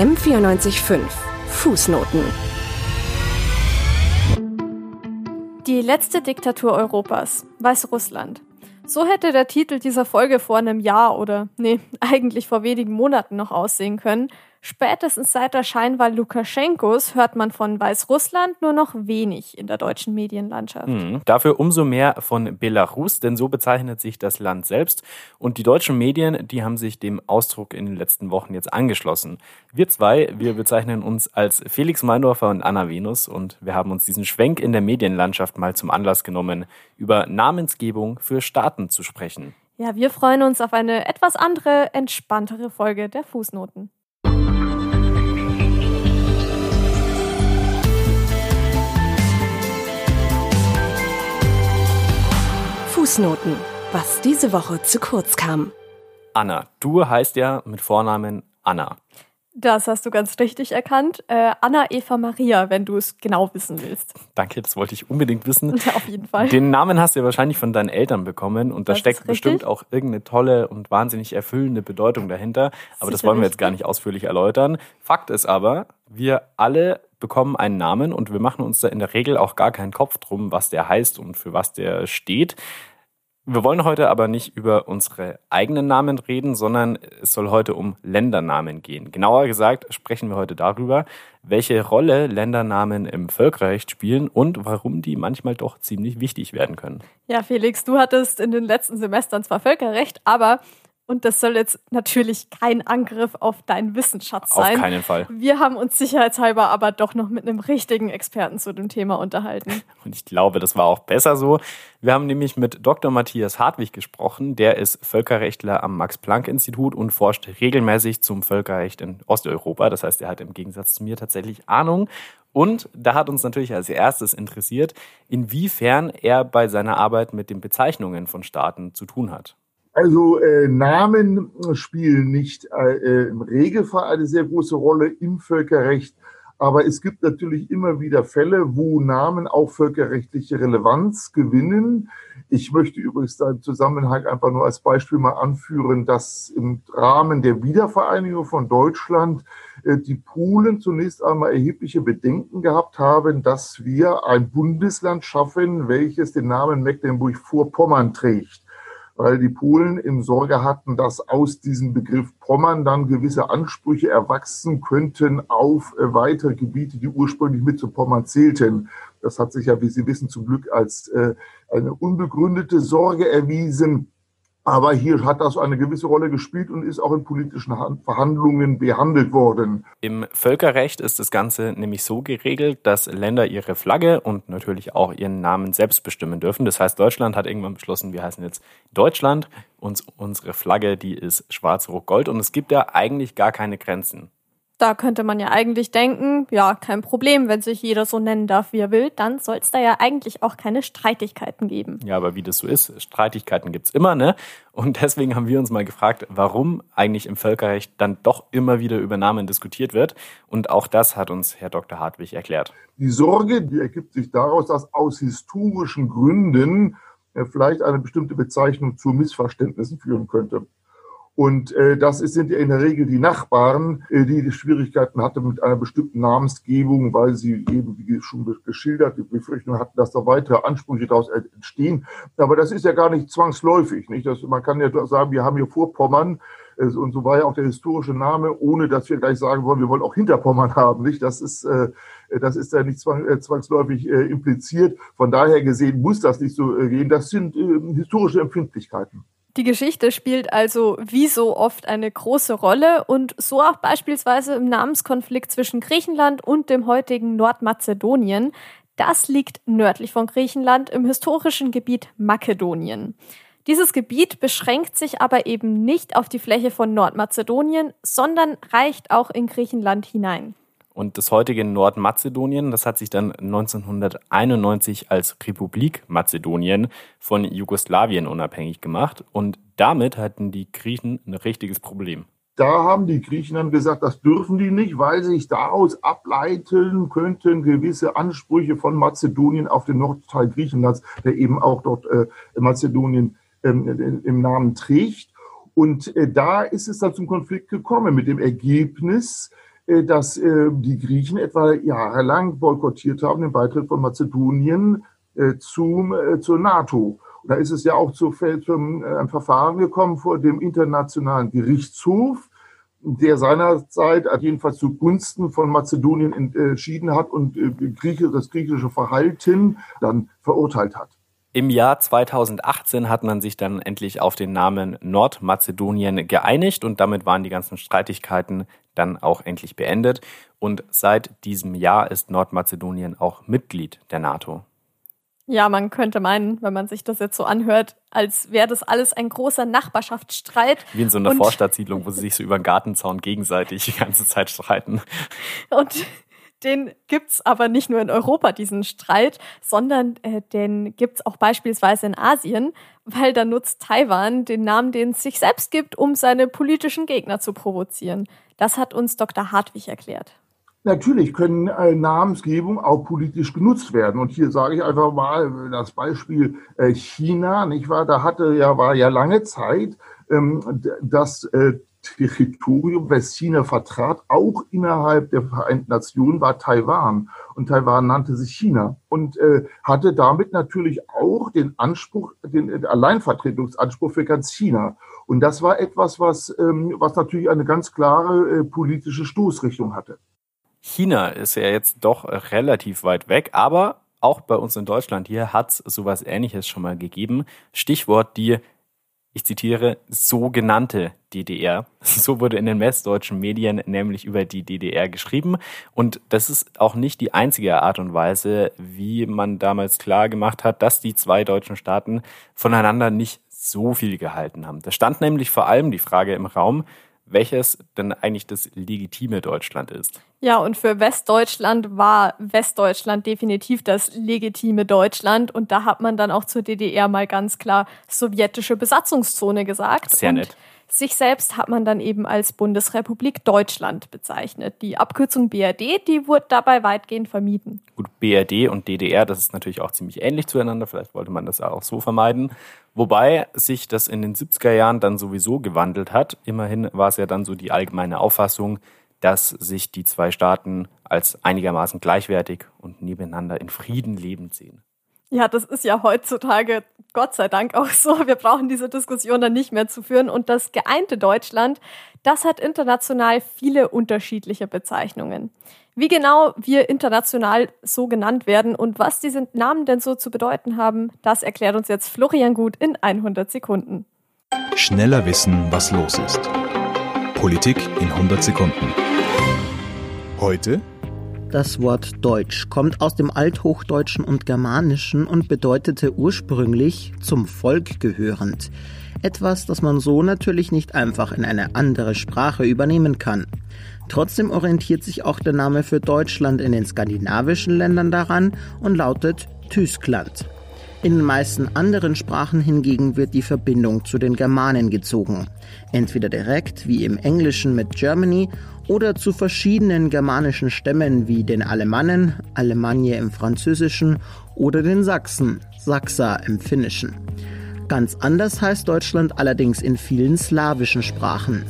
M945 Fußnoten. Die letzte Diktatur Europas, Weißrussland. So hätte der Titel dieser Folge vor einem Jahr oder, nee, eigentlich vor wenigen Monaten noch aussehen können, Spätestens seit der Scheinwahl Lukaschenkos hört man von Weißrussland nur noch wenig in der deutschen Medienlandschaft. Mhm. Dafür umso mehr von Belarus, denn so bezeichnet sich das Land selbst. Und die deutschen Medien, die haben sich dem Ausdruck in den letzten Wochen jetzt angeschlossen. Wir zwei, wir bezeichnen uns als Felix Meindorfer und Anna Venus und wir haben uns diesen Schwenk in der Medienlandschaft mal zum Anlass genommen, über Namensgebung für Staaten zu sprechen. Ja, wir freuen uns auf eine etwas andere, entspanntere Folge der Fußnoten. Fußnoten, was diese Woche zu kurz kam. Anna, du heißt ja mit Vornamen Anna. Das hast du ganz richtig erkannt. Äh, Anna Eva Maria, wenn du es genau wissen willst. Danke, das wollte ich unbedingt wissen. Ja, auf jeden Fall. Den Namen hast du ja wahrscheinlich von deinen Eltern bekommen und da steckt bestimmt auch irgendeine tolle und wahnsinnig erfüllende Bedeutung dahinter. Aber Sicher das wollen wir jetzt gar nicht ausführlich erläutern. Fakt ist aber, wir alle bekommen einen Namen und wir machen uns da in der Regel auch gar keinen Kopf drum, was der heißt und für was der steht. Wir wollen heute aber nicht über unsere eigenen Namen reden, sondern es soll heute um Ländernamen gehen. Genauer gesagt sprechen wir heute darüber, welche Rolle Ländernamen im Völkerrecht spielen und warum die manchmal doch ziemlich wichtig werden können. Ja, Felix, du hattest in den letzten Semestern zwar Völkerrecht, aber und das soll jetzt natürlich kein Angriff auf deinen Wissensschatz sein. Auf keinen Fall. Wir haben uns sicherheitshalber aber doch noch mit einem richtigen Experten zu dem Thema unterhalten. Und ich glaube, das war auch besser so. Wir haben nämlich mit Dr. Matthias Hartwig gesprochen. Der ist Völkerrechtler am Max-Planck-Institut und forscht regelmäßig zum Völkerrecht in Osteuropa. Das heißt, er hat im Gegensatz zu mir tatsächlich Ahnung. Und da hat uns natürlich als erstes interessiert, inwiefern er bei seiner Arbeit mit den Bezeichnungen von Staaten zu tun hat. Also äh, Namen spielen nicht äh, im Regelfall eine sehr große Rolle im Völkerrecht, aber es gibt natürlich immer wieder Fälle, wo Namen auch völkerrechtliche Relevanz gewinnen. Ich möchte übrigens da im Zusammenhang einfach nur als Beispiel mal anführen, dass im Rahmen der Wiedervereinigung von Deutschland äh, die Polen zunächst einmal erhebliche Bedenken gehabt haben, dass wir ein Bundesland schaffen, welches den Namen Mecklenburg-Vorpommern trägt weil die Polen im Sorge hatten, dass aus diesem Begriff Pommern dann gewisse Ansprüche erwachsen könnten auf äh, weitere Gebiete, die ursprünglich mit zu Pommern zählten. Das hat sich ja, wie Sie wissen, zum Glück als äh, eine unbegründete Sorge erwiesen. Aber hier hat das eine gewisse Rolle gespielt und ist auch in politischen Verhandlungen behandelt worden. Im Völkerrecht ist das Ganze nämlich so geregelt, dass Länder ihre Flagge und natürlich auch ihren Namen selbst bestimmen dürfen. Das heißt, Deutschland hat irgendwann beschlossen, wir heißen jetzt Deutschland und unsere Flagge, die ist schwarz-rot-gold und es gibt ja eigentlich gar keine Grenzen. Da könnte man ja eigentlich denken, ja, kein Problem, wenn sich jeder so nennen darf, wie er will, dann soll es da ja eigentlich auch keine Streitigkeiten geben. Ja, aber wie das so ist, Streitigkeiten gibt's immer, ne? Und deswegen haben wir uns mal gefragt, warum eigentlich im Völkerrecht dann doch immer wieder über Namen diskutiert wird. Und auch das hat uns Herr Dr. Hartwig erklärt. Die Sorge, die ergibt sich daraus, dass aus historischen Gründen äh, vielleicht eine bestimmte Bezeichnung zu Missverständnissen führen könnte. Und äh, das sind ja in der Regel die Nachbarn, äh, die, die Schwierigkeiten hatten mit einer bestimmten Namensgebung, weil sie eben, wie schon geschildert, die Befürchtung hatten, dass da weitere Ansprüche daraus entstehen. Aber das ist ja gar nicht zwangsläufig. Nicht? Das, man kann ja sagen, wir haben hier Vorpommern, und so war ja auch der historische Name, ohne dass wir gleich sagen wollen, wir wollen auch Hinterpommern haben. Nicht? Das ist, äh, das ist ja nicht äh, zwangsläufig äh, impliziert. Von daher gesehen muss das nicht so äh, gehen. Das sind äh, historische Empfindlichkeiten. Die Geschichte spielt also wie so oft eine große Rolle und so auch beispielsweise im Namenskonflikt zwischen Griechenland und dem heutigen Nordmazedonien. Das liegt nördlich von Griechenland im historischen Gebiet Makedonien. Dieses Gebiet beschränkt sich aber eben nicht auf die Fläche von Nordmazedonien, sondern reicht auch in Griechenland hinein. Und das heutige Nordmazedonien, das hat sich dann 1991 als Republik Mazedonien von Jugoslawien unabhängig gemacht. Und damit hatten die Griechen ein richtiges Problem. Da haben die Griechen dann gesagt, das dürfen die nicht, weil sich daraus ableiten könnten gewisse Ansprüche von Mazedonien auf den Nordteil Griechenlands, der eben auch dort äh, Mazedonien ähm, im Namen trägt. Und äh, da ist es dann zum Konflikt gekommen mit dem Ergebnis, dass äh, die Griechen etwa jahrelang boykottiert haben den Beitritt von Mazedonien äh, zum, zur NATO. Und da ist es ja auch zu einem Verfahren gekommen vor dem Internationalen Gerichtshof, der seinerzeit jedenfalls zugunsten von Mazedonien entschieden hat und das griechische Verhalten dann verurteilt hat. Im Jahr 2018 hat man sich dann endlich auf den Namen Nordmazedonien geeinigt und damit waren die ganzen Streitigkeiten dann auch endlich beendet. Und seit diesem Jahr ist Nordmazedonien auch Mitglied der NATO. Ja, man könnte meinen, wenn man sich das jetzt so anhört, als wäre das alles ein großer Nachbarschaftsstreit. Wie in so einer Vorstadtsiedlung, wo sie sich so über den Gartenzaun gegenseitig die ganze Zeit streiten. Und den gibt's aber nicht nur in Europa, diesen Streit, sondern äh, den gibt's auch beispielsweise in Asien, weil da nutzt Taiwan den Namen, den es sich selbst gibt, um seine politischen Gegner zu provozieren. Das hat uns Dr. Hartwig erklärt. Natürlich können äh, Namensgebung auch politisch genutzt werden. Und hier sage ich einfach mal das Beispiel äh, China, nicht wahr? Da hatte ja, war ja lange Zeit, ähm, dass äh, Territorium, das China vertrat, auch innerhalb der Vereinten Nationen, war Taiwan. Und Taiwan nannte sich China und äh, hatte damit natürlich auch den Anspruch, den Alleinvertretungsanspruch für ganz China. Und das war etwas, was, ähm, was natürlich eine ganz klare äh, politische Stoßrichtung hatte. China ist ja jetzt doch relativ weit weg, aber auch bei uns in Deutschland hier hat es sowas ähnliches schon mal gegeben. Stichwort die ich zitiere, sogenannte DDR. So wurde in den westdeutschen Medien nämlich über die DDR geschrieben. Und das ist auch nicht die einzige Art und Weise, wie man damals klar gemacht hat, dass die zwei deutschen Staaten voneinander nicht so viel gehalten haben. Da stand nämlich vor allem die Frage im Raum, welches denn eigentlich das legitime Deutschland ist. Ja, und für Westdeutschland war Westdeutschland definitiv das legitime Deutschland. Und da hat man dann auch zur DDR mal ganz klar sowjetische Besatzungszone gesagt. Sehr nett. Sich selbst hat man dann eben als Bundesrepublik Deutschland bezeichnet. Die Abkürzung BRD, die wurde dabei weitgehend vermieden. Gut, BRD und DDR, das ist natürlich auch ziemlich ähnlich zueinander. Vielleicht wollte man das auch so vermeiden. Wobei sich das in den 70er Jahren dann sowieso gewandelt hat. Immerhin war es ja dann so die allgemeine Auffassung, dass sich die zwei Staaten als einigermaßen gleichwertig und nebeneinander in Frieden lebend sehen. Ja, das ist ja heutzutage Gott sei Dank auch so. Wir brauchen diese Diskussion dann nicht mehr zu führen. Und das geeinte Deutschland, das hat international viele unterschiedliche Bezeichnungen. Wie genau wir international so genannt werden und was diese Namen denn so zu bedeuten haben, das erklärt uns jetzt Florian Gut in 100 Sekunden. Schneller wissen, was los ist. Politik in 100 Sekunden. Heute das Wort Deutsch kommt aus dem Althochdeutschen und Germanischen und bedeutete ursprünglich zum Volk gehörend. Etwas, das man so natürlich nicht einfach in eine andere Sprache übernehmen kann. Trotzdem orientiert sich auch der Name für Deutschland in den skandinavischen Ländern daran und lautet Tyskland. In den meisten anderen Sprachen hingegen wird die Verbindung zu den Germanen gezogen. Entweder direkt, wie im Englischen mit Germany, oder zu verschiedenen germanischen Stämmen wie den Alemannen, Alemannie im Französischen oder den Sachsen, Sachsa im Finnischen. Ganz anders heißt Deutschland allerdings in vielen slawischen Sprachen.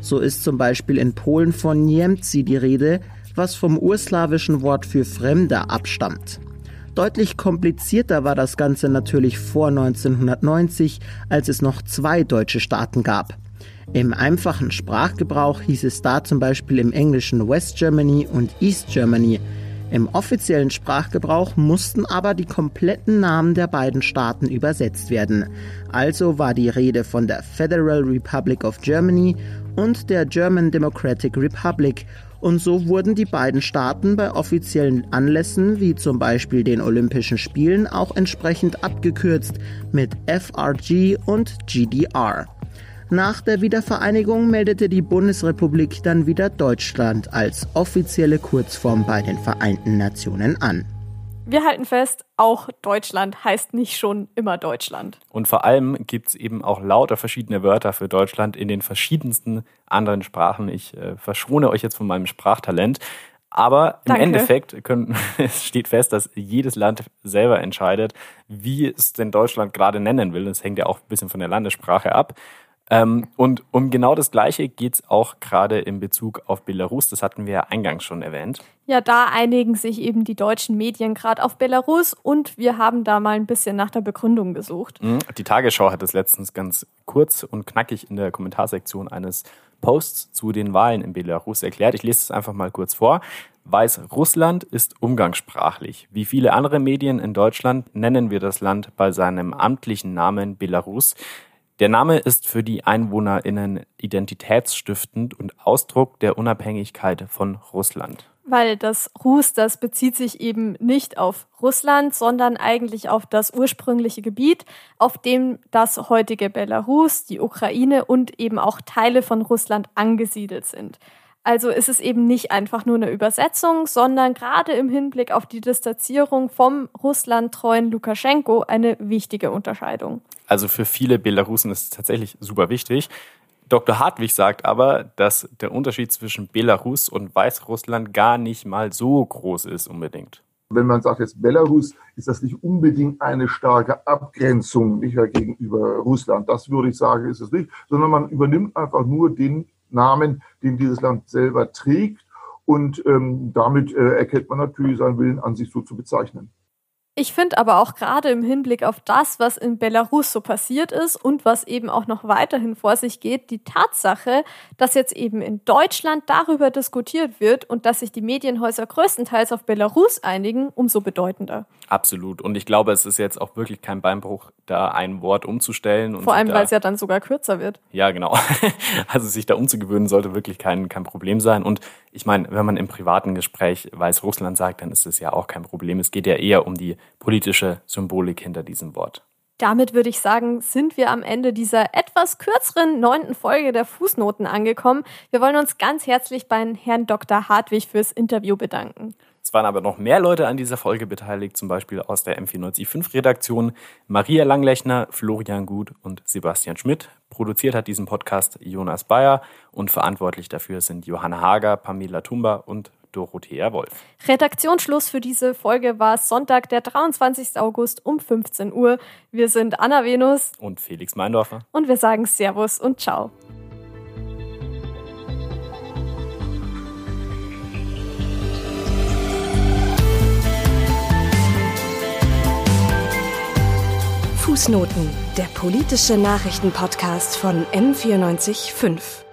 So ist zum Beispiel in Polen von Niemcy die Rede, was vom urslawischen Wort für Fremder abstammt. Deutlich komplizierter war das Ganze natürlich vor 1990, als es noch zwei deutsche Staaten gab. Im einfachen Sprachgebrauch hieß es da zum Beispiel im Englischen West Germany und East Germany. Im offiziellen Sprachgebrauch mussten aber die kompletten Namen der beiden Staaten übersetzt werden. Also war die Rede von der Federal Republic of Germany und der German Democratic Republic und so wurden die beiden Staaten bei offiziellen Anlässen wie zum Beispiel den Olympischen Spielen auch entsprechend abgekürzt mit FRG und GDR. Nach der Wiedervereinigung meldete die Bundesrepublik dann wieder Deutschland als offizielle Kurzform bei den Vereinten Nationen an. Wir halten fest, auch Deutschland heißt nicht schon immer Deutschland. Und vor allem gibt es eben auch lauter verschiedene Wörter für Deutschland in den verschiedensten anderen Sprachen. Ich äh, verschone euch jetzt von meinem Sprachtalent. Aber im Danke. Endeffekt können, es steht fest, dass jedes Land selber entscheidet, wie es denn Deutschland gerade nennen will. Das hängt ja auch ein bisschen von der Landessprache ab. Ähm, und um genau das Gleiche geht es auch gerade in Bezug auf Belarus. Das hatten wir ja eingangs schon erwähnt. Ja, da einigen sich eben die deutschen Medien gerade auf Belarus und wir haben da mal ein bisschen nach der Begründung gesucht. Mhm. Die Tagesschau hat es letztens ganz kurz und knackig in der Kommentarsektion eines Posts zu den Wahlen in Belarus erklärt. Ich lese es einfach mal kurz vor. Weißrussland ist umgangssprachlich. Wie viele andere Medien in Deutschland nennen wir das Land bei seinem amtlichen Namen Belarus. Der Name ist für die EinwohnerInnen identitätsstiftend und Ausdruck der Unabhängigkeit von Russland. Weil das Rus, das bezieht sich eben nicht auf Russland, sondern eigentlich auf das ursprüngliche Gebiet, auf dem das heutige Belarus, die Ukraine und eben auch Teile von Russland angesiedelt sind. Also ist es eben nicht einfach nur eine Übersetzung, sondern gerade im Hinblick auf die Distanzierung vom russlandtreuen Lukaschenko eine wichtige Unterscheidung. Also für viele Belarusen ist es tatsächlich super wichtig. Dr. Hartwig sagt aber, dass der Unterschied zwischen Belarus und Weißrussland gar nicht mal so groß ist unbedingt. Wenn man sagt jetzt Belarus, ist das nicht unbedingt eine starke Abgrenzung nicht gegenüber Russland. Das würde ich sagen, ist es nicht, sondern man übernimmt einfach nur den Namen, den dieses Land selber trägt. Und ähm, damit äh, erkennt man natürlich seinen Willen an, sich so zu bezeichnen. Ich finde aber auch gerade im Hinblick auf das, was in Belarus so passiert ist und was eben auch noch weiterhin vor sich geht, die Tatsache, dass jetzt eben in Deutschland darüber diskutiert wird und dass sich die Medienhäuser größtenteils auf Belarus einigen, umso bedeutender. Absolut. Und ich glaube, es ist jetzt auch wirklich kein Beinbruch, da ein Wort umzustellen. Vor allem, weil es ja dann sogar kürzer wird. Ja, genau. Also sich da umzugewöhnen sollte wirklich kein, kein Problem sein. Und ich meine, wenn man im privaten Gespräch Weißrussland sagt, dann ist es ja auch kein Problem. Es geht ja eher um die politische Symbolik hinter diesem Wort. Damit würde ich sagen, sind wir am Ende dieser etwas kürzeren neunten Folge der Fußnoten angekommen. Wir wollen uns ganz herzlich beim Herrn Dr. Hartwig fürs Interview bedanken. Es waren aber noch mehr Leute an dieser Folge beteiligt, zum Beispiel aus der M495-Redaktion. Maria Langlechner, Florian Gut und Sebastian Schmidt. Produziert hat diesen Podcast Jonas Bayer und verantwortlich dafür sind Johanna Hager, Pamela Tumba und Dorothea Wolf. Redaktionsschluss für diese Folge war Sonntag, der 23. August um 15 Uhr. Wir sind Anna Venus und Felix Meindorfer. Und wir sagen Servus und Ciao. Fußnoten, der politische Nachrichtenpodcast von M945.